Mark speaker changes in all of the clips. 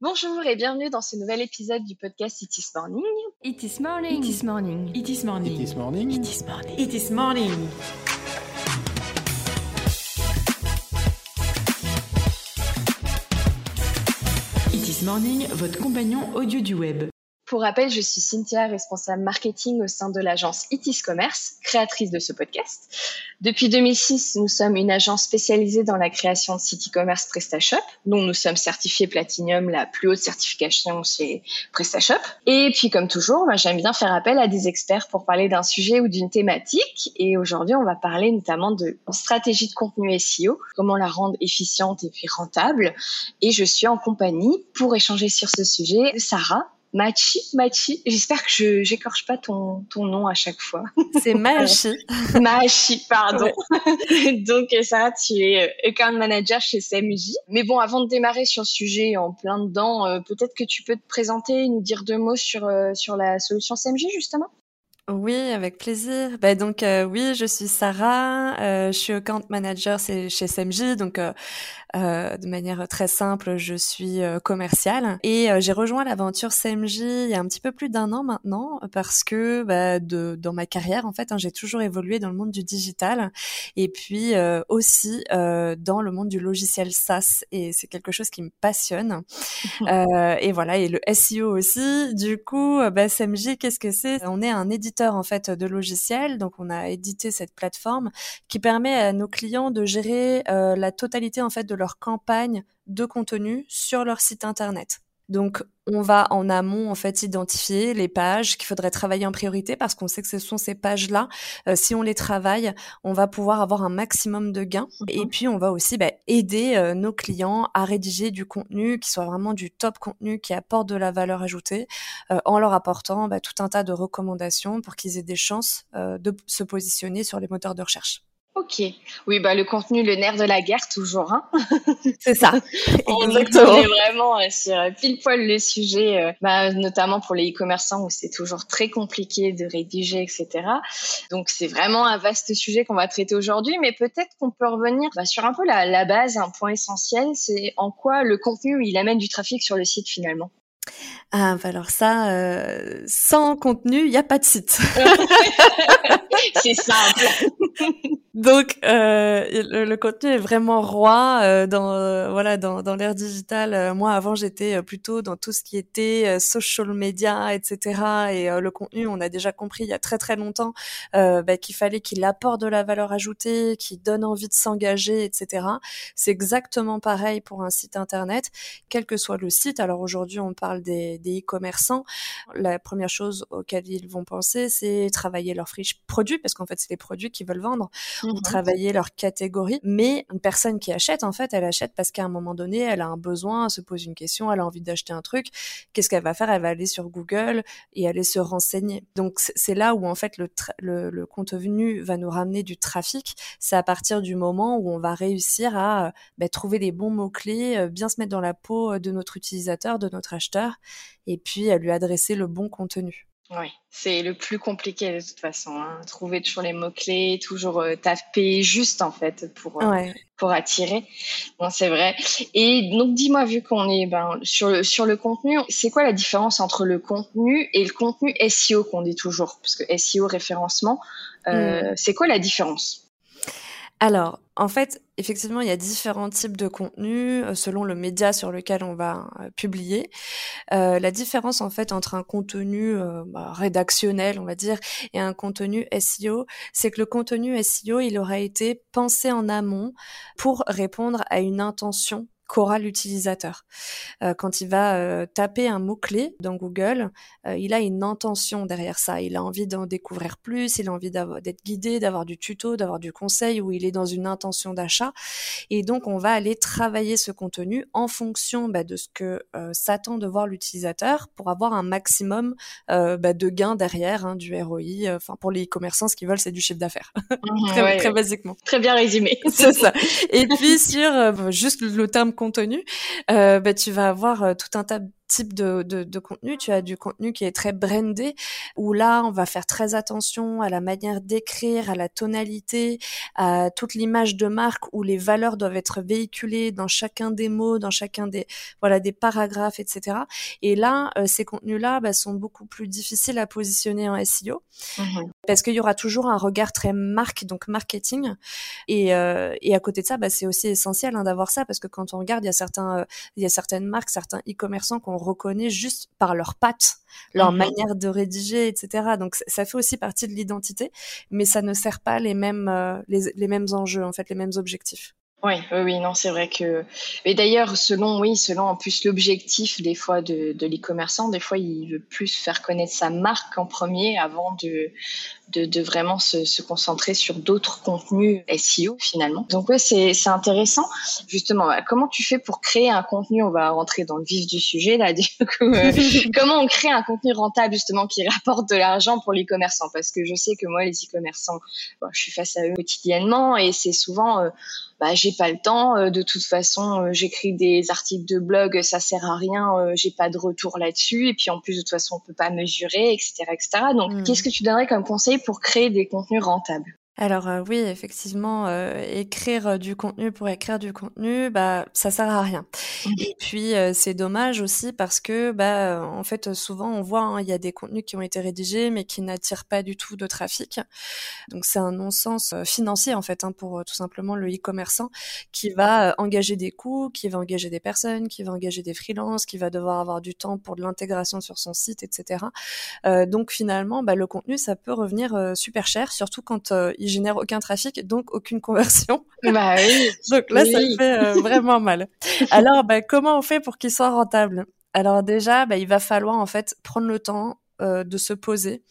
Speaker 1: Bonjour et bienvenue dans ce nouvel épisode du podcast It is Morning.
Speaker 2: It is morning. It is morning.
Speaker 3: It is morning.
Speaker 4: It is morning.
Speaker 3: It is morning. It is morning. It is morning, votre compagnon audio du web.
Speaker 1: Pour rappel, je suis Cynthia, responsable marketing au sein de l'agence Itis Commerce, créatrice de ce podcast. Depuis 2006, nous sommes une agence spécialisée dans la création de sites e-commerce PrestaShop, dont nous sommes certifiés Platinum, la plus haute certification chez PrestaShop. Et puis, comme toujours, j'aime bien faire appel à des experts pour parler d'un sujet ou d'une thématique. Et aujourd'hui, on va parler notamment de stratégie de contenu SEO, comment la rendre efficiente et puis rentable. Et je suis en compagnie pour échanger sur ce sujet Sarah, Machi, Machi, j'espère que je j'écorche pas ton, ton nom à chaque fois.
Speaker 2: C'est Machi.
Speaker 1: Machi, pardon. Donc Sarah, tu es euh, account manager chez CMJ. Mais bon, avant de démarrer sur le sujet en plein dedans, euh, peut-être que tu peux te présenter, nous dire deux mots sur euh, sur la solution CMJ justement.
Speaker 2: Oui, avec plaisir. Bah, donc oui, je suis Sarah, je suis account manager chez CMJ, donc euh, de manière très simple, je suis euh, commerciale. Et euh, j'ai rejoint l'aventure CMJ il y a un petit peu plus d'un an maintenant parce que bah, de, dans ma carrière, en fait, hein, j'ai toujours évolué dans le monde du digital. Et puis aussi dans le monde du logiciel SaaS. Et c'est quelque chose qui me passionne. et voilà, et le SEO aussi. Du coup, bah, CMJ, qu'est-ce que c'est? On est un éditeur en fait de logiciels, donc on a édité cette plateforme qui permet à nos clients de gérer la totalité en fait de leur campagne de contenu sur leur site internet. Donc, on va en amont en fait identifier les pages qu'il faudrait travailler en priorité parce qu'on sait que ce sont ces pages-là. Euh, si on les travaille, on va pouvoir avoir un maximum de gains. Mhm. Et puis, on va aussi bah, aider euh, nos clients à rédiger du contenu qui soit vraiment du top contenu qui apporte de la valeur ajoutée, euh, en leur apportant bah, tout un tas de recommandations pour qu'ils aient des chances de se positionner sur les moteurs de recherche.
Speaker 1: Ok. Oui, bah le contenu, le nerf de la guerre, toujours. Hein
Speaker 2: c'est ça.
Speaker 1: Exactement. On est vraiment euh, sur pile poil le sujet, euh, bah, notamment pour les e-commerçants où c'est toujours très compliqué de rédiger, etc. Donc c'est vraiment un vaste sujet qu'on va traiter aujourd'hui, mais peut-être qu'on peut revenir bah, sur un peu la, la base, un point essentiel, c'est en quoi le contenu il amène du trafic sur le site finalement.
Speaker 2: Ah, bah alors ça, euh, sans contenu, il n'y a pas de site.
Speaker 1: c'est simple.
Speaker 2: Donc euh, le, contenu est vraiment roi euh, dans euh, voilà dans, dans l'ère digitale. moi avant j'étais plutôt dans tout ce qui était social media, etc. Et le contenu, on a déjà compris il y a très très longtemps bah, qu'il fallait qu'il apporte de la valeur ajoutée, qu'il donne envie de s'engager, etc. C'est exactement pareil pour un site internet, quel que soit le site. Alors aujourd'hui on parle des e-commerçants. La première chose auquel ils vont penser, c'est travailler leur friche produit parce qu'en fait c'est les produits qu'ils veulent vendre ou travailler leur catégorie. Mais une personne qui achète, en fait, elle achète parce qu'à un moment donné, elle a un besoin, elle se pose une question, elle a envie d'acheter un truc. Qu'est-ce qu'elle va faire? Elle va aller sur Google et aller se renseigner. Donc c'est là où en fait le, le, contenu va nous ramener du trafic. C'est à partir du moment où on va réussir à bah, trouver les bons mots clés, euh, bien se mettre dans la peau de notre utilisateur, de notre acheteur, et puis à lui adresser le bon contenu.
Speaker 1: Oui, c'est le plus compliqué de toute façon. Hein. Trouver toujours les mots-clés, toujours euh, taper juste en fait pour, euh, pour attirer. Bon, c'est vrai. Et donc dis-moi, vu qu'on est ben, sur, le, sur le contenu, c'est quoi la différence entre le contenu et le contenu SEO qu'on dit toujours? Parce que SEO, référencement, euh, mm. c'est quoi la différence?
Speaker 2: Alors, en fait, effectivement, il y a différents types de contenus euh, selon le média sur lequel on va euh, publier. Euh, la différence, en fait, entre un contenu bah, rédactionnel, on va dire, et un contenu SEO, c'est que le contenu SEO, il aura été pensé en amont pour répondre à une intention qu'aura l'utilisateur. Euh, quand il va euh, taper un mot-clé dans Google, euh, il a une intention derrière ça. Il a envie d'en découvrir plus, il a envie d'être guidé, d'avoir du tuto, d'avoir du conseil, ou il est dans une intention d'achat. Et donc, on va aller travailler ce contenu en fonction bah, de ce que s'attend de voir l'utilisateur pour avoir un maximum bah, de gains derrière, hein, du ROI. Enfin, pour les e-commerçants, ce qu'ils veulent, c'est du chiffre d'affaires. Mmh, très, très basiquement.
Speaker 1: Très bien résumé.
Speaker 2: c'est ça. Et puis, sur juste le terme contenu, euh, bah, tu vas avoir euh, tout un tas types de, de, de contenu. Tu as du contenu qui est très brandé, où là, on va faire très attention à la manière d'écrire, à la tonalité, à toute l'image de marque, où les valeurs doivent être véhiculées dans chacun des mots, dans chacun des voilà des paragraphes, etc. Et là, euh, ces contenus-là bah, sont beaucoup plus difficiles à positionner en SEO mmh parce qu'il y aura toujours un regard très marque, donc marketing. Et, euh, et à côté de ça, bah, c'est aussi essentiel hein, d'avoir ça parce que quand on regarde, il y a certains, euh, il y a certaines marques, certains e-commerçants reconnaît juste par leurs pattes, leur mmh manière de rédiger, etc. Donc ça fait aussi partie de l'identité, mais ça ne sert pas les mêmes, les, les mêmes enjeux en fait, les mêmes objectifs.
Speaker 1: Oui, oui, oui, non, c'est vrai que. Mais d'ailleurs, selon, oui, selon en plus l'objectif des fois de, de l'e-commerçant, des fois il veut plus faire connaître sa marque en premier avant de, de, de vraiment se, se, concentrer sur d'autres contenus SEO finalement. Donc ouais, c'est c'est intéressant. Justement, bah, comment tu fais pour créer un contenu? On va rentrer dans le vif du sujet là. Du coup, euh, comment on crée un contenu rentable justement qui rapporte de l'argent pour l'e-commerçant? Parce que je sais que moi, les e-commerçants, je suis face à eux quotidiennement et c'est souvent euh, bah j'ai pas le temps euh, de toute façon euh, j'écris des articles de blog ça sert à rien euh, j'ai pas de retour là-dessus. Et puis en plus de toute façon on peut pas mesurer etc etc donc mmh. qu'est-ce que tu donnerais comme conseil pour créer des contenus rentables?
Speaker 2: Alors euh, oui, effectivement, euh, écrire euh, du contenu pour écrire du contenu, bah ça sert à rien. Mmh. Et puis c'est dommage aussi parce que bah en fait souvent on voit hein, il y a des contenus qui ont été rédigés mais qui n'attirent pas du tout de trafic. Donc c'est un non-sens financier en fait hein, pour tout simplement le e-commerçant qui va engager des coûts, qui va engager des personnes, qui va engager des freelances, qui va devoir avoir du temps pour de l'intégration sur son site, etc. donc finalement, bah, le contenu ça peut revenir super cher, surtout quand il génère aucun trafic, donc aucune conversion.
Speaker 1: Bah oui.
Speaker 2: donc là, ça fait euh, vraiment mal. Alors, bah, comment on fait pour qu'il soit rentable? Alors déjà, bah, il va falloir en fait prendre le temps euh, de se poser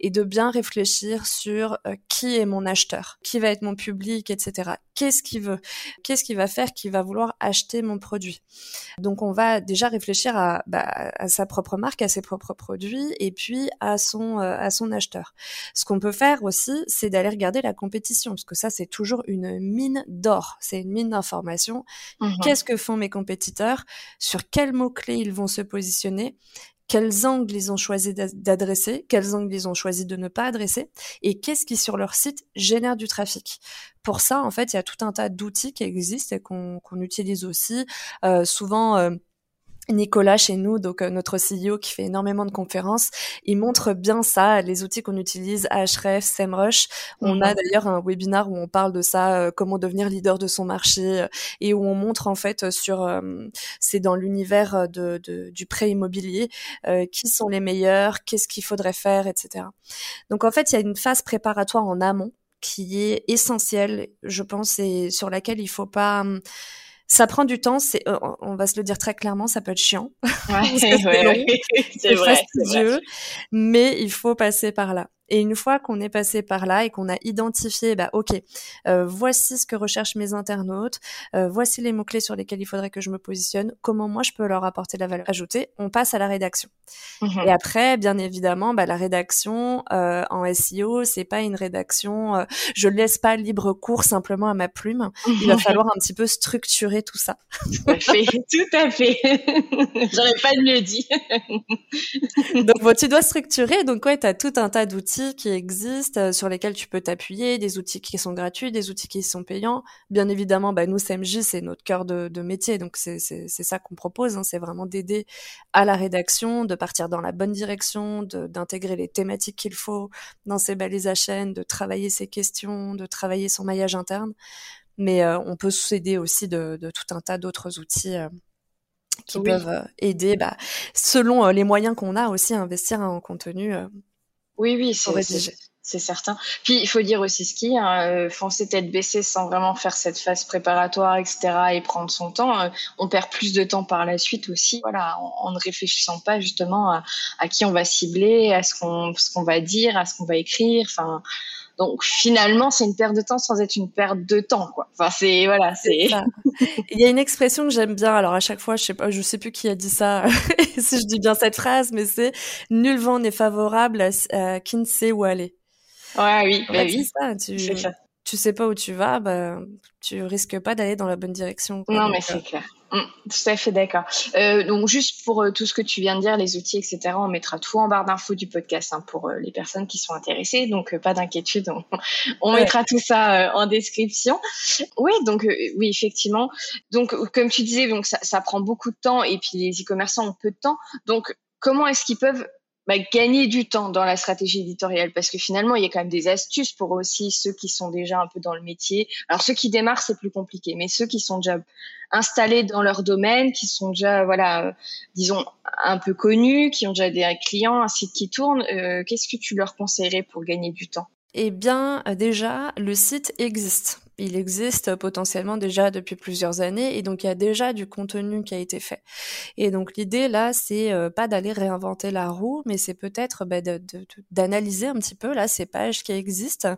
Speaker 2: et de bien réfléchir sur euh, qui est mon acheteur, qui va être mon public, etc. Qu'est-ce qu'il veut Qu'est-ce qu'il va faire Qui va vouloir acheter mon produit? Donc on va déjà réfléchir à, bah, à, sa propre marque, à ses propres produits et puis à son euh, à son acheteur. Ce qu'on peut faire aussi, c'est d'aller regarder la compétition parce que ça c'est toujours une mine d'or, c'est une mine d'informations. Mmh Qu'est-ce que font mes compétiteurs? Sur quels mots clés ils vont se positionner? Quels angles ils ont choisi d'adresser, quels angles ils ont choisi de ne pas adresser, et qu'est-ce qui sur leur site génère du trafic. Pour ça, en fait, il y a tout un tas d'outils qui existent et qu'on utilise aussi. Euh, souvent, euh, Nicolas chez nous, donc euh, notre CEO qui fait énormément de conférences, il montre bien ça, les outils qu'on utilise, Ahref, SEMrush. On a mhm. d'ailleurs un webinar où on parle de ça, euh, comment devenir leader de son marché, euh, et où on montre en fait sur, c'est dans l'univers de, de, du prêt immobilier, qui sont les meilleurs, qu'est-ce qu'il faudrait faire, etc. Donc en fait, il y a une phase préparatoire en amont qui est essentielle, je pense, et sur laquelle il faut pas hum, ça prend du temps, c'est, euh, on va se le dire très clairement, ça peut être chiant.
Speaker 1: Ouais, c'est vrai,
Speaker 2: fastidieux, mais il faut passer par là. Et une fois qu'on est passé par là et qu'on a identifié, bah ok, euh, voici ce que recherchent mes internautes, euh, voici les mots clés sur lesquels il faudrait que je me positionne, comment moi je peux leur apporter de la valeur ajoutée, on passe à la rédaction. Mmh et après, bien évidemment, bah, la rédaction euh, en SEO, c'est pas une rédaction, euh, je laisse pas libre cours simplement à ma plume. Il va falloir un petit peu structurer tout ça.
Speaker 1: Tout à fait, tout à fait. J'aurais pas mieux dit.
Speaker 2: donc bon, tu dois structurer. Donc ouais, as tout un tas d'outils qui existent, euh, sur lesquels tu peux t'appuyer, des outils qui sont gratuits, des outils qui sont payants. Bien évidemment, bah, nous, CMJ, c'est notre cœur de, de métier, donc c'est ça qu'on propose, hein, c'est vraiment d'aider à la rédaction, de partir dans la bonne direction, d'intégrer les thématiques qu'il faut dans ses balises à chaîne, de travailler ses questions, de travailler son maillage interne. Mais euh, on peut s'aider aussi de, de, tout un tas d'autres outils. Euh, qui peuvent aider, bah, selon les moyens qu'on a aussi à investir en contenu
Speaker 1: oui, oui, c'est certain. Puis il faut dire aussi ce qui, hein, euh, foncer tête baissée sans vraiment faire cette phase préparatoire, etc., et prendre son temps, euh, on perd plus de temps par la suite aussi. Voilà, en, ne réfléchissant pas justement à, à, qui on va cibler, à ce qu'on ce qu'on va dire, à ce qu'on va écrire. Enfin, donc finalement, c'est une perte de temps sans être une perte de temps, quoi. Enfin, c'est voilà, c'est.
Speaker 2: Il y a une expression que j'aime bien. Alors à chaque fois, je sais pas, je sais plus qui a dit ça, si je dis bien cette phrase, mais c'est nul vent n'est favorable à, qui ne sait où aller.
Speaker 1: Ouais, oui, bah oui.
Speaker 2: Ça, tu, tu sais pas où tu vas, bah, tu risques pas d'aller dans la bonne direction.
Speaker 1: Non, mais c'est clair. Mm, tout à fait d'accord. Euh, donc juste pour euh, tout ce que tu viens de dire, les outils, etc., on mettra tout en barre d'infos du podcast hein, pour euh, les personnes qui sont intéressées. Donc pas d'inquiétude, on, mettra tout ça en description. Oui, donc oui, effectivement. Donc comme tu disais, donc ça, ça prend beaucoup de temps et puis les e-commerçants ont peu de temps. Donc comment est-ce qu'ils peuvent bah, gagner du temps dans la stratégie éditoriale parce que finalement il y a quand même des astuces pour aussi ceux qui sont déjà un peu dans le métier. Alors ceux qui démarrent c'est plus compliqué, mais ceux qui sont déjà installés dans leur domaine, qui sont déjà voilà, disons un peu connus, qui ont déjà des clients, un site qui tourne, euh, qu'est-ce que tu leur conseillerais pour gagner du temps?
Speaker 2: Eh bien déjà le site existe il existe potentiellement déjà depuis plusieurs années et donc il y a déjà du contenu qui a été fait. Et donc l'idée là, c'est euh, pas d'aller réinventer la roue, mais c'est peut-être bah, d'analyser un petit peu là ces pages qui existent,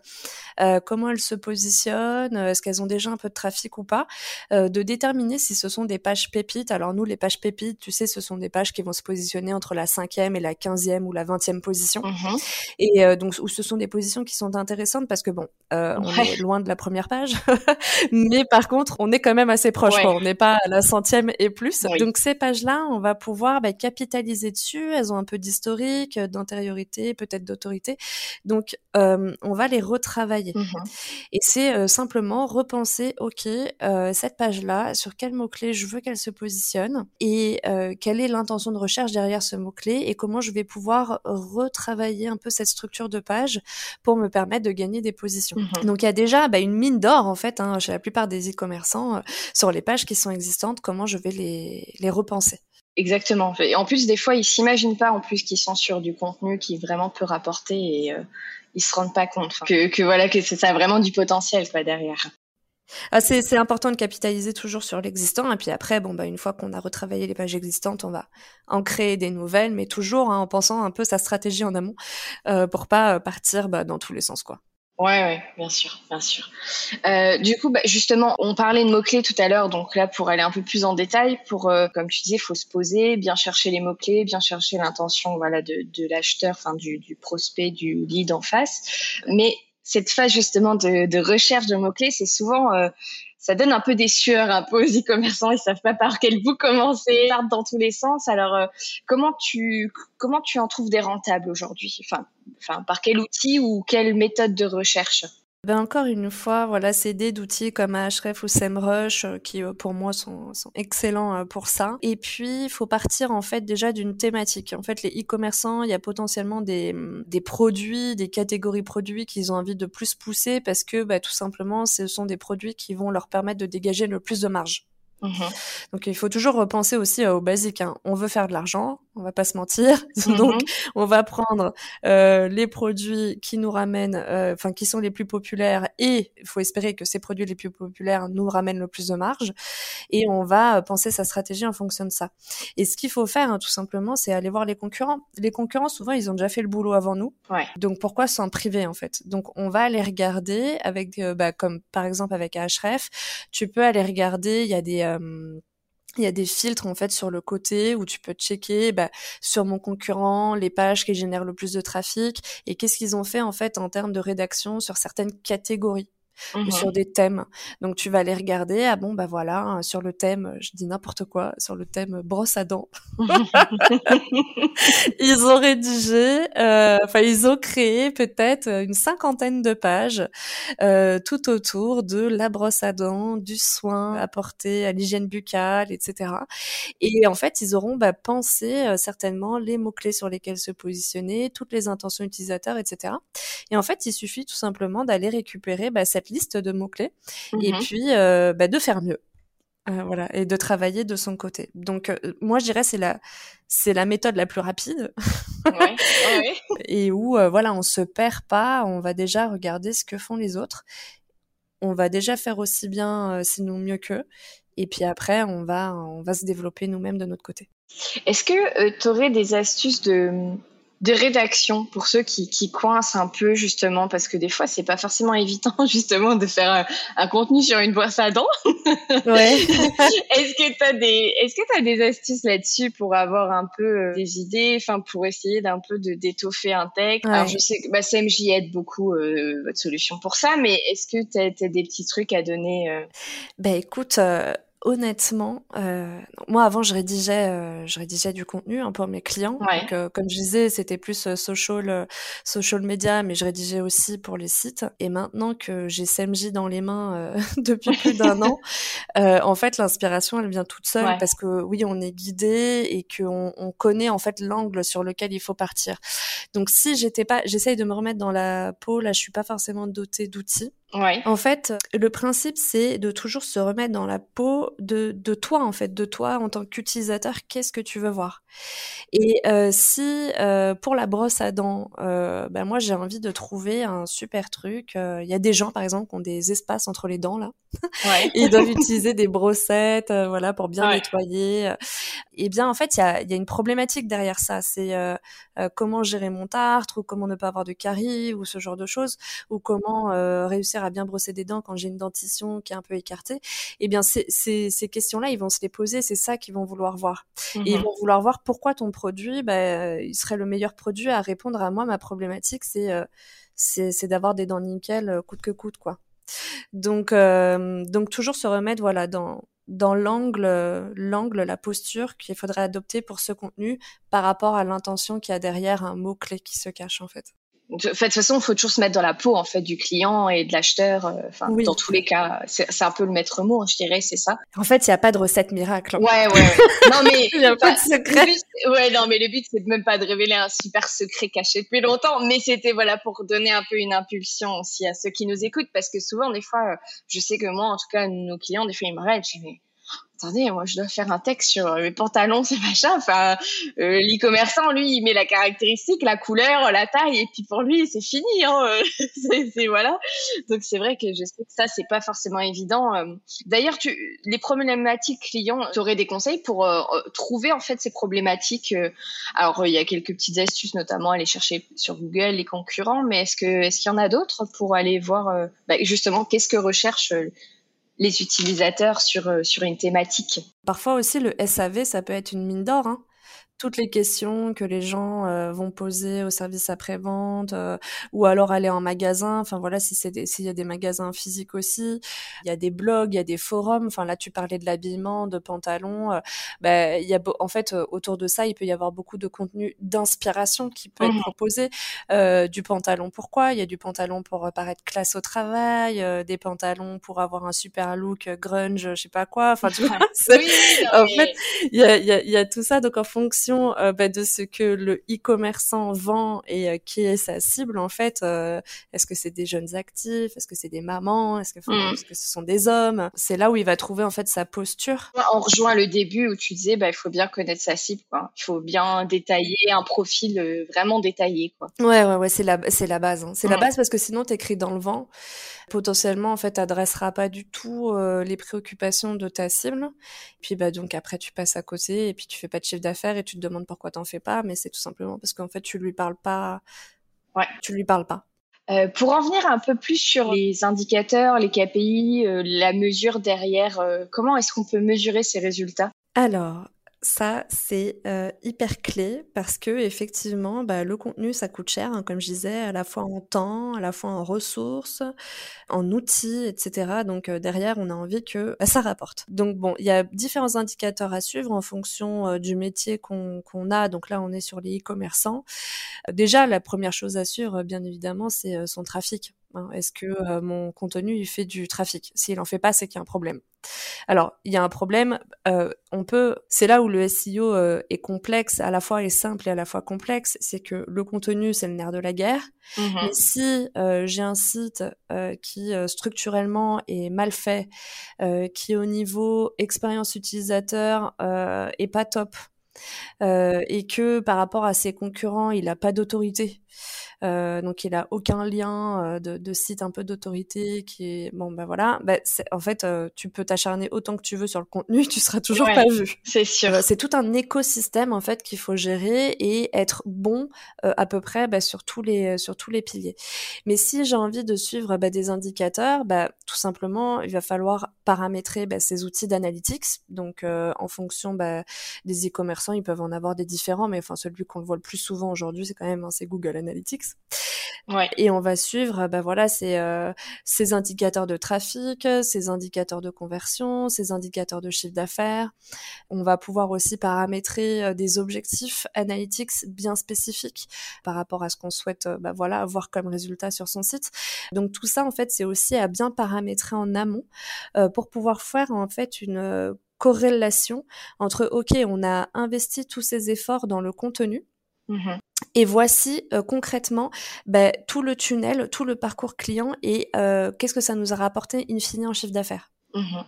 Speaker 2: euh, comment elles se positionnent, est-ce qu'elles ont déjà un peu de trafic ou pas, euh, de déterminer si ce sont des pages pépites. Alors nous, les pages pépites, tu sais, ce sont des pages qui vont se positionner entre la cinquième et la quinzième ou la vingtième position. Mmh et donc où ce sont des positions qui sont intéressantes parce que bon, on est loin de la première page mais par contre, on est quand même assez proche. On n'est pas à la centième et plus. Donc ces pages-là, on va pouvoir bah, capitaliser dessus. Elles ont un peu d'historique, d'antériorité, peut-être d'autorité. Donc euh, on va les retravailler. Mmh et c'est euh, simplement repenser, ok, euh, cette page-là, sur quel mot-clé je veux qu'elle se positionne et quelle est l'intention de recherche derrière ce mot-clé et comment je vais pouvoir retravailler un peu cette structure de page pour me permettre de gagner des positions. Mmh Donc il y a déjà bah, une mine d'or en fait hein, chez la plupart des e-commerçants euh, sur les pages qui sont existantes, comment je vais les, les repenser.
Speaker 1: Exactement. Et en plus, des fois, ils s'imaginent pas en plus qu'ils sont sur du contenu qui vraiment peut rapporter et euh, ils se rendent pas compte que, que, voilà que ça a vraiment du potentiel quoi derrière.
Speaker 2: Ah, c'est important de capitaliser toujours sur l'existant et puis après bon bah une fois qu'on a retravaillé les pages existantes on va en créer des nouvelles mais toujours hein, en pensant un peu sa stratégie en amont euh, pour pas partir bah, dans tous les sens quoi.
Speaker 1: Ouais, ouais, bien sûr, bien sûr. Euh, du coup, bah, justement, on parlait de mots-clés tout à l'heure, donc là, pour aller un peu plus en détail, pour, euh, comme tu disais, faut se poser, bien chercher les mots-clés, bien chercher l'intention, voilà, de, de l'acheteur, enfin, du, du prospect, du lead en face. Mais cette phase justement de, de recherche de mots-clés, c'est souvent euh, ça donne un peu des sueurs un peu aux e-commerçants. Ils savent pas par quel bout commencer, ils partent dans tous les sens. Alors, euh, comment tu comment tu en trouves des rentables aujourd'hui? Enfin, enfin, par quel outil ou quelle méthode de recherche?
Speaker 2: Ben encore une fois, voilà, c'est des d'outils comme Ahref ou SEMrush euh, qui euh, pour moi sont, sont excellents euh, pour ça. Et puis il faut partir en fait déjà d'une thématique. En fait, les e-commerçants, il y a potentiellement des, mm, des produits, des catégories produits qu'ils ont envie de plus pousser parce que bah, tout simplement, ce sont des produits qui vont leur permettre de dégager le plus de marge. Mmh Donc il faut toujours repenser aussi euh, au basique. Hein. On veut faire de l'argent, on va pas se mentir. Mmh Donc on va prendre euh, les produits qui nous ramènent, euh, enfin qui sont les plus populaires, et il faut espérer que ces produits les plus populaires nous ramènent le plus de marge. Et on va penser sa stratégie en fonction de ça. Et ce qu'il faut faire, hein, tout simplement, c'est aller voir les concurrents. Les concurrents, souvent, ils ont déjà fait le boulot avant nous.
Speaker 1: Ouais.
Speaker 2: Donc pourquoi s'en priver en fait? Donc on va aller regarder avec, bah, comme par exemple avec Ahref, tu peux aller regarder. Il y a des il y a des filtres en fait sur le côté où tu peux checker bah, sur mon concurrent les pages qui génèrent le plus de trafic et qu'est-ce qu'ils ont fait en fait en termes de rédaction sur certaines catégories ou sur mmh des thèmes. Donc tu vas les regarder. Ah bon bah voilà hein, sur le thème, je dis n'importe quoi, sur le thème brosse à dents. ils ont rédigé, euh, enfin ils ont créé peut-être une cinquantaine de pages euh, tout autour de la brosse à dents, du soin apporté à l'hygiène buccale, etc. Et en fait ils auront bah, pensé euh, certainement les mots clés sur lesquels se positionner, toutes les intentions utilisateurs, etc. Et en fait il suffit tout simplement d'aller récupérer bah, cette liste de mots-clés et mhm. puis euh, bah, de faire mieux. Euh, voilà, et de travailler de son côté. Donc, euh, moi, je dirais c'est la c'est la méthode la plus rapide et où voilà, on se perd pas. On va déjà regarder ce que font les autres. On va déjà faire aussi bien, sinon mieux qu'eux. Et puis après, on va on va se développer nous-mêmes de notre côté.
Speaker 1: Est-ce que tu aurais des astuces de de rédaction pour ceux qui, qui coincent un peu justement parce que des fois c'est pas forcément évident justement de faire un, contenu sur une brosse à dents.
Speaker 2: Ouais.
Speaker 1: est-ce que tu as des est-ce que tu as des astuces là-dessus pour avoir un peu euh, des idées enfin pour essayer d'un peu de d'étoffer un texte? Alors je sais que bah, CMJ aide beaucoup euh, votre solution pour ça mais est-ce que tu as, des petits trucs à donner
Speaker 2: Ben écoute honnêtement, euh, moi avant je rédigeais, euh, je rédigeais du contenu hein, pour mes clients. Donc, euh, comme je disais, c'était plus social, social media, mais je rédigeais aussi pour les sites. Et maintenant que j'ai SMJ dans les mains depuis plus d'un an, en fait l'inspiration elle vient toute seule parce que oui on est guidé et qu'on on connaît en fait l'angle sur lequel il faut partir. Donc si j'étais pas, j'essaye de me remettre dans la peau. Là je suis pas forcément dotée d'outils.
Speaker 1: Ouais.
Speaker 2: En fait, le principe, c'est de toujours se remettre dans la peau de, de toi, en fait, de toi en tant qu'utilisateur, qu'est-ce que tu veux voir. Et euh, si euh, pour la brosse à dents, euh, ben moi j'ai envie de trouver un super truc. Il y a des gens, par exemple, qui ont des espaces entre les dents là.
Speaker 1: Ouais.
Speaker 2: Ils doivent utiliser des brossettes, voilà, pour bien nettoyer. Et bien, en fait, il y a, y a, une problématique derrière ça. C'est comment gérer mon tartre, ou comment ne pas avoir de caries, ou ce genre de choses, ou comment réussir à bien brosser des dents quand j'ai une dentition qui est un peu écartée, eh bien ces, ces, ces questions-là, ils vont se les poser, c'est ça qu'ils vont vouloir voir. Et ils mhm. vont vouloir voir pourquoi ton produit, bah, il serait le meilleur produit à répondre à moi. Ma problématique, c'est euh, c'est d'avoir des dents nickel euh, coûte que coûte, quoi. Donc, euh, donc toujours se remettre voilà dans dans l'angle, l'angle, la posture qu'il faudrait adopter pour ce contenu par rapport à l'intention qu'il y a derrière un mot clé qui se cache en fait
Speaker 1: de, toute façon, il faut toujours se mettre dans la peau en fait du client et de l'acheteur. Euh, enfin, dans tous les cas, c'est un peu le maître mot, je dirais, c'est ça.
Speaker 2: En fait, il n'y a pas de recette miracle. Hein.
Speaker 1: Ouais, ouais. non mais
Speaker 2: il n'y a pas de secret.
Speaker 1: ouais, non mais le but c'est même pas de révéler un super secret caché depuis longtemps, mais c'était voilà pour donner un peu une impulsion aussi à ceux qui nous écoutent, parce que souvent des fois, euh, je sais que moi, en tout cas, nos clients, des fois ils me rêvent, je dis attendez, moi je dois faire un texte sur mes pantalons, c'est machin. Enfin, euh, l'e-commerçant, lui, il met la caractéristique, la couleur, la taille, et puis pour lui, c'est fini. Hein, c'est voilà. Donc c'est vrai que je sais que ça, c'est pas forcément évident. Euh. D'ailleurs, tu, les problématiques clients, tu aurais des conseils pour euh, trouver en fait ces problématiques. alors, il y a quelques petites astuces, notamment aller chercher sur Google les concurrents, mais est-ce que est-ce qu'il y en a d'autres pour aller voir bah, justement qu'est-ce que recherche les utilisateurs sur, euh, sur une thématique.
Speaker 2: Parfois aussi, le SAV, ça peut être une mine d'or. Hein toutes les questions que les gens euh, vont poser au service après-vente euh, ou alors aller en magasin. Enfin voilà, si c'est s'il y a des magasins physiques aussi, il y a des blogs, il y a des forums. Enfin là, tu parlais de l'habillement, de pantalons. Euh, bah, il y a en fait autour de ça, il peut y avoir beaucoup de contenu d'inspiration qui peut être mmh proposé. du pantalon, pourquoi Il y a du pantalon pour paraître classe au travail, des pantalons pour avoir un super look grunge, je sais pas quoi. Enfin tu vois, en fait, il y a, y, a, y a tout ça. Donc en fonction euh, bah, de ce que le e-commerçant vend et euh, qui est sa cible en fait. Euh, est-ce que c'est des jeunes actifs Est-ce que c'est des mamans Est-ce que, mm. est-ce que ce sont des hommes? C'est là où il va trouver en fait sa posture.
Speaker 1: On rejoint le début où tu disais bah il faut bien connaître sa cible quoi. Il faut bien détailler un profil vraiment détaillé quoi.
Speaker 2: Ouais ouais ouais c'est la la base. Hein. C'est la base parce que sinon t'écris dans le vent potentiellement en fait adressera pas du tout euh, les préoccupations de ta cible. Puis bah donc après tu passes à côté et puis tu fais pas de chiffre d'affaires et tu te demandes pourquoi t'en fais pas, mais c'est tout simplement parce qu'en fait tu lui parles pas.
Speaker 1: Ouais.
Speaker 2: Tu lui parles pas.
Speaker 1: Euh, pour en venir un peu plus sur les indicateurs, les KPI, euh, la mesure derrière, comment est-ce qu'on peut mesurer ces résultats?
Speaker 2: Alors, ça, c'est euh, hyper clé parce que effectivement, bah, le contenu, ça coûte cher, hein, comme je disais, à la fois en temps, à la fois en ressources, en outils, etc. Donc euh, derrière, on a envie que bah, ça rapporte. Donc bon, il y a différents indicateurs à suivre en fonction euh, du métier qu'on a. Donc là, on est sur les e-commerçants. Déjà, la première chose à suivre, bien évidemment, c'est son trafic. Hein. Est-ce que mon contenu il fait du trafic? S'il en fait pas, c'est qu'il y a un problème. Alors, il y a un problème. on peut. C'est là où le SEO est complexe, à la fois est simple et à la fois complexe. C'est que le contenu, c'est le nerf de la guerre. Mmh si j'ai un site qui structurellement est mal fait, qui au niveau expérience utilisateur est pas top, et que par rapport à ses concurrents, il n'a pas d'autorité, euh, donc il a aucun lien euh, de, de, site un peu d'autorité qui est bon ben voilà. Ben, en fait euh, tu peux t'acharner autant que tu veux sur le contenu tu seras toujours pas vu.
Speaker 1: c'est sûr.
Speaker 2: C'est tout un écosystème en fait qu'il faut gérer et être bon à peu près ben, sur tous les sur tous les piliers. Mais si j'ai envie de suivre ben, des indicateurs ben, tout simplement il va falloir paramétrer ces outils d'analytics. Donc en fonction des e-commerçants ils peuvent en avoir des différents mais enfin celui qu'on voit le plus souvent aujourd'hui c'est quand même hein, c'est Google Analytics Et on va suivre, bah voilà, ces, euh, ces indicateurs de trafic, ces indicateurs de conversion, ces indicateurs de chiffre d'affaires. On va pouvoir aussi paramétrer euh, des objectifs analytics bien spécifiques par rapport à ce qu'on souhaite, bah voilà, avoir comme résultat sur son site. Donc tout ça, en fait, c'est aussi à bien paramétrer en amont euh, pour pouvoir faire en fait une corrélation entre ok on a investi tous ces efforts dans le contenu mmh et voici euh, concrètement ben, tout le tunnel, tout le parcours client et euh, qu'est-ce que ça nous a rapporté in fine en chiffre d'affaires. Mmh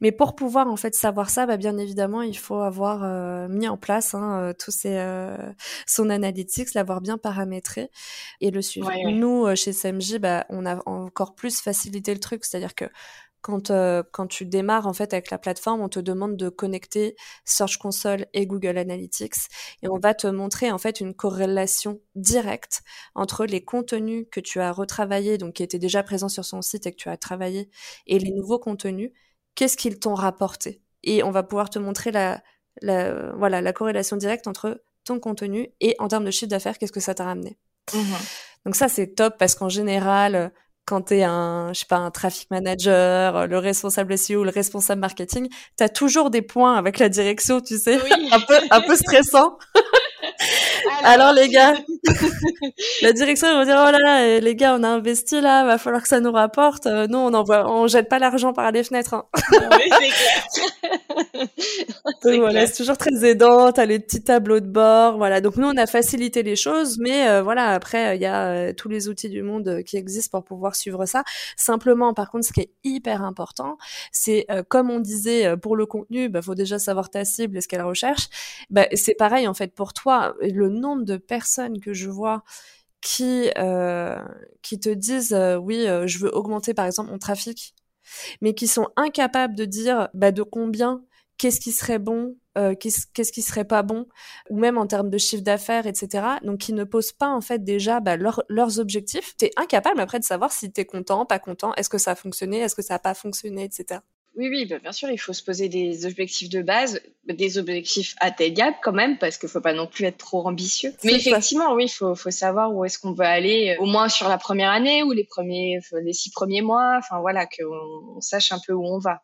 Speaker 2: Mais pour pouvoir en fait savoir ça, bah, bien évidemment, il faut avoir euh, mis en place hein, tous ces son analytics, l'avoir bien paramétré et le suivre. Nous chez CMJ, bah, on a encore plus facilité le truc, c'est-à-dire que quand, euh, quand tu démarres en fait avec la plateforme, on te demande de connecter Search Console et Google Analytics et on va te montrer en fait une corrélation directe entre les contenus que tu as retravaillés, donc qui étaient déjà présents sur son site et que tu as travaillé, et les nouveaux contenus. Qu'est-ce qu'ils t'ont rapporté? Et on va pouvoir te montrer la, la, voilà, la corrélation directe entre ton contenu et en termes de chiffre d'affaires, qu'est-ce que ça t'a ramené? Mmh donc ça c'est top parce qu'en général, quand tu es un, je sais pas, un traffic manager, le responsable SEO, le responsable marketing, tu as toujours des points avec la direction, tu sais, un peu un peu stressant. Alors, les gars, la direction ils vont dire oh là là eh, les gars on a investi là, va falloir que ça nous rapporte. Euh, non on envoie, on jette pas l'argent par les fenêtres. Hein. oui, c'est voilà c'est toujours très aidant. T'as les petits tableaux de bord voilà donc nous on a facilité les choses mais euh, voilà après il y a euh, tous les outils du monde qui existent pour pouvoir suivre ça. Simplement par contre ce qui est hyper important c'est comme on disait pour le contenu bah faut déjà savoir ta cible et ce qu'elle recherche. Bah, c'est pareil en fait pour toi le nombre de personnes que je vois qui euh, qui te disent euh, oui euh, je veux augmenter par exemple mon trafic mais qui sont incapables de dire bah, de combien qu'est-ce qui serait bon qu'est-ce qui serait pas bon ou même en termes de chiffre d'affaires etc donc qui ne posent pas en fait déjà bah, leurs objectifs. T'es incapable après de savoir si t'es content pas content est-ce que ça a fonctionné est-ce que ça a pas fonctionné etc
Speaker 1: oui, oui, bah, bien sûr, il faut se poser des objectifs de base, des objectifs atteignables quand même, parce qu'il faut pas non plus être trop ambitieux. Mais effectivement, oui, il faut, faut savoir où est-ce qu'on veut aller, euh, au moins sur la première année ou les premiers, les six premiers mois. Enfin voilà, qu'on sache un peu où on va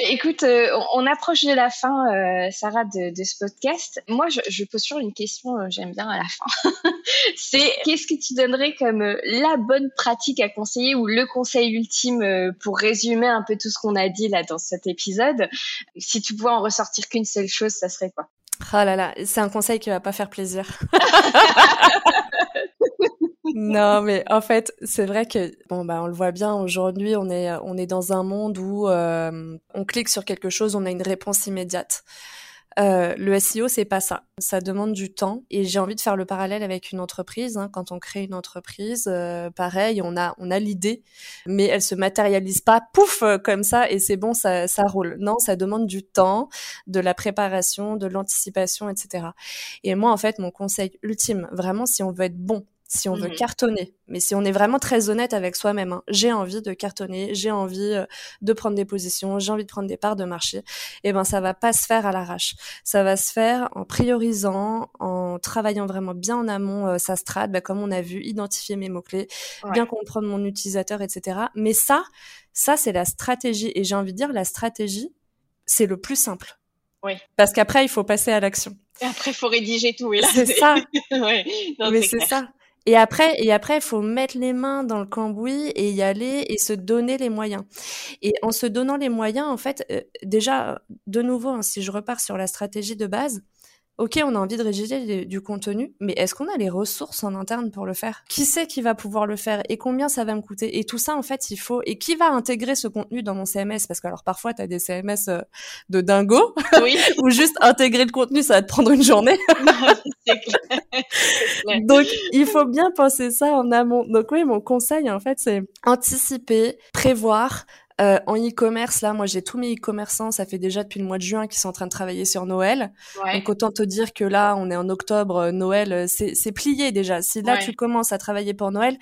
Speaker 1: écoute, euh, on approche de la fin, euh, Sarah, de, de, ce podcast. Moi, je, je pose toujours une question, euh, j'aime bien à la fin. c'est qu'est-ce que tu donnerais comme la bonne pratique à conseiller ou le conseil ultime pour résumer un peu tout ce qu'on a dit là dans cet épisode? Si tu pouvais en ressortir qu'une seule chose, ça serait quoi?
Speaker 2: Oh là là, c'est un conseil qui va pas faire plaisir. non, mais en fait, c'est vrai que bon bah on le voit bien aujourd'hui, on est on est dans un monde où euh, on clique sur quelque chose, on a une réponse immédiate. Euh, le SEO, c'est pas ça. Ça demande du temps et j'ai envie de faire le parallèle avec une entreprise. Hein. Quand on crée une entreprise, euh, pareil, on a on a l'idée, mais elle se matérialise pas, pouf, comme ça et c'est bon, ça ça roule. Non, ça demande du temps, de la préparation, de l'anticipation, etc. Et moi, en fait, mon conseil ultime, vraiment, si on veut être bon si on veut mmh cartonner. Mais si on est vraiment très honnête avec soi-même, hein, j'ai envie de cartonner, j'ai envie euh, de prendre des positions, j'ai envie de prendre des parts de marché, et eh ben ça va pas se faire à l'arrache. Ça va se faire en priorisant, en travaillant vraiment bien en amont euh, sa strat, bah, comme on a vu, identifier mes mots-clés, bien comprendre mon utilisateur, etc. Mais ça, ça c'est la stratégie. Et j'ai envie de dire, la stratégie, c'est le plus simple. Oui. Parce qu'après, il faut passer à l'action.
Speaker 1: Et après, il faut rédiger tout.
Speaker 2: C'est ça. ouais. Mais c'est ça. Et après, et après, faut mettre les mains dans le cambouis et y aller et se donner les moyens. Et en se donnant les moyens, en fait, euh, déjà, de nouveau, hein, si je repars sur la stratégie de base, Ok, on a envie de rédiger du contenu, mais est-ce qu'on a les ressources en interne pour le faire? Qui sait qui va pouvoir le faire et combien ça va me coûter? Et tout ça, en fait, il faut. Et qui va intégrer ce contenu dans mon CMS Parce que alors parfois, tu as des CMS euh, de dingo, oui. ou juste intégrer le contenu, ça va te prendre une journée. Donc, il faut bien penser ça en amont. Donc oui, mon conseil, en fait, c'est anticiper, prévoir, euh, en e-commerce, là, moi, j'ai tous mes e-commerçants, ça fait déjà depuis le mois de juin qu'ils sont en train de travailler sur Noël. Donc, autant te dire que là, on est en octobre, euh, Noël, euh, c'est plié déjà. Si là, tu commences à travailler pour Noël,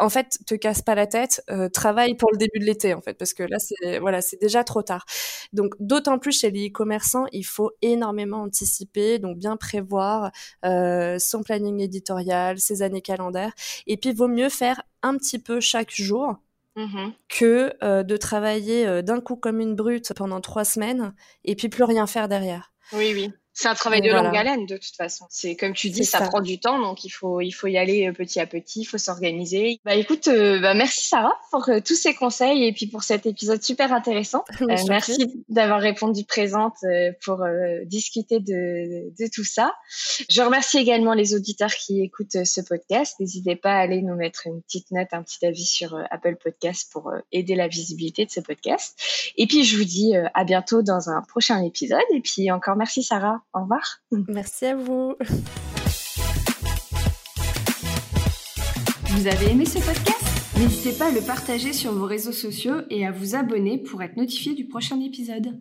Speaker 2: en fait, te casse pas la tête, euh, travaille pour le début de l'été, en fait, parce que là, c'est voilà, c'est déjà trop tard. Donc, d'autant plus chez les e-commerçants, il faut énormément anticiper, donc bien prévoir euh, son planning éditorial, ses années calendaires, et puis vaut mieux faire un petit peu chaque jour. Mmh que euh, de travailler d'un coup comme une brute pendant trois semaines et puis plus rien faire derrière.
Speaker 1: Oui, oui. C'est un travail de longue haleine de toute façon. C'est comme tu dis, ça, prend du temps, donc il faut il faut y aller euh, petit à petit, il faut s'organiser. Bah écoute, euh, bah, merci Sarah pour euh, tous ces conseils et puis pour cet épisode super intéressant. merci d'avoir répondu présente pour discuter de, de tout ça. Je remercie également les auditeurs qui écoutent ce podcast. N'hésitez pas à aller nous mettre une petite note, un petit avis sur Apple Podcast pour aider la visibilité de ce podcast. Et puis je vous dis à bientôt dans un prochain épisode. Et puis encore merci Sarah. Au revoir.
Speaker 2: Merci à vous.
Speaker 3: Vous avez aimé ce podcast? N'hésitez pas à le partager sur vos réseaux sociaux et à vous abonner pour être notifié du prochain épisode.